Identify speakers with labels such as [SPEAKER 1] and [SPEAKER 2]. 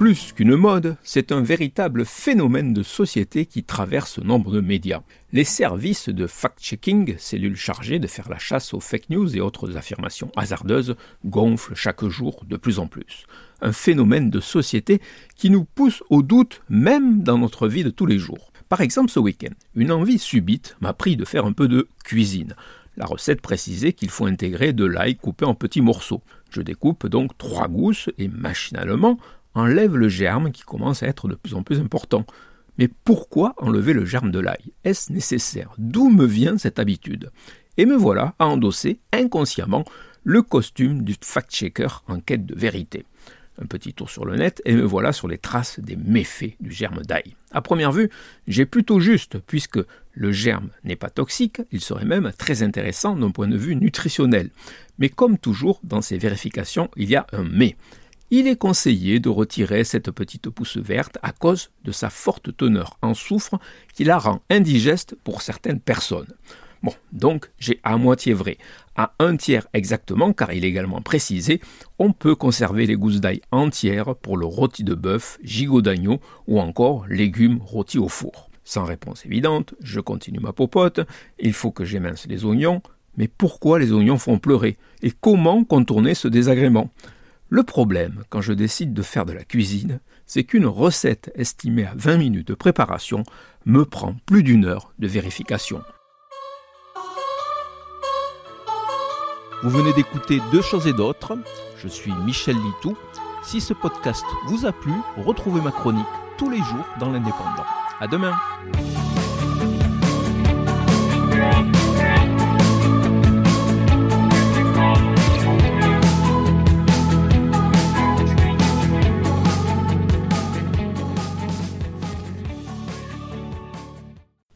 [SPEAKER 1] Plus qu'une mode, c'est un véritable phénomène de société qui traverse nombre de médias. Les services de fact-checking, cellules chargées de faire la chasse aux fake news et autres affirmations hasardeuses, gonflent chaque jour de plus en plus. Un phénomène de société qui nous pousse au doute même dans notre vie de tous les jours. Par exemple, ce week-end, une envie subite m'a pris de faire un peu de cuisine. La recette précisait qu'il faut intégrer de l'ail coupé en petits morceaux. Je découpe donc trois gousses et machinalement enlève le germe qui commence à être de plus en plus important. Mais pourquoi enlever le germe de l'ail? Est-ce nécessaire? D'où me vient cette habitude? Et me voilà à endosser inconsciemment le costume du fact-checker en quête de vérité. Un petit tour sur le net et me voilà sur les traces des méfaits du germe d'ail. À première vue, j'ai plutôt juste, puisque le germe n'est pas toxique, il serait même très intéressant d'un point de vue nutritionnel. Mais comme toujours dans ces vérifications, il y a un mais il est conseillé de retirer cette petite pousse verte à cause de sa forte teneur en soufre qui la rend indigeste pour certaines personnes. Bon, donc j'ai à moitié vrai. À un tiers exactement, car il est également précisé, on peut conserver les gousses d'ail entières pour le rôti de bœuf, gigot d'agneau ou encore légumes rôtis au four. Sans réponse évidente, je continue ma popote, il faut que j'émince les oignons, mais pourquoi les oignons font pleurer? Et comment contourner ce désagrément? Le problème, quand je décide de faire de la cuisine, c'est qu'une recette estimée à 20 minutes de préparation me prend plus d'une heure de vérification. Vous venez d'écouter Deux choses et d'autres. Je suis Michel Litou. Si ce podcast vous a plu, retrouvez ma chronique tous les jours dans l'Indépendant. À demain!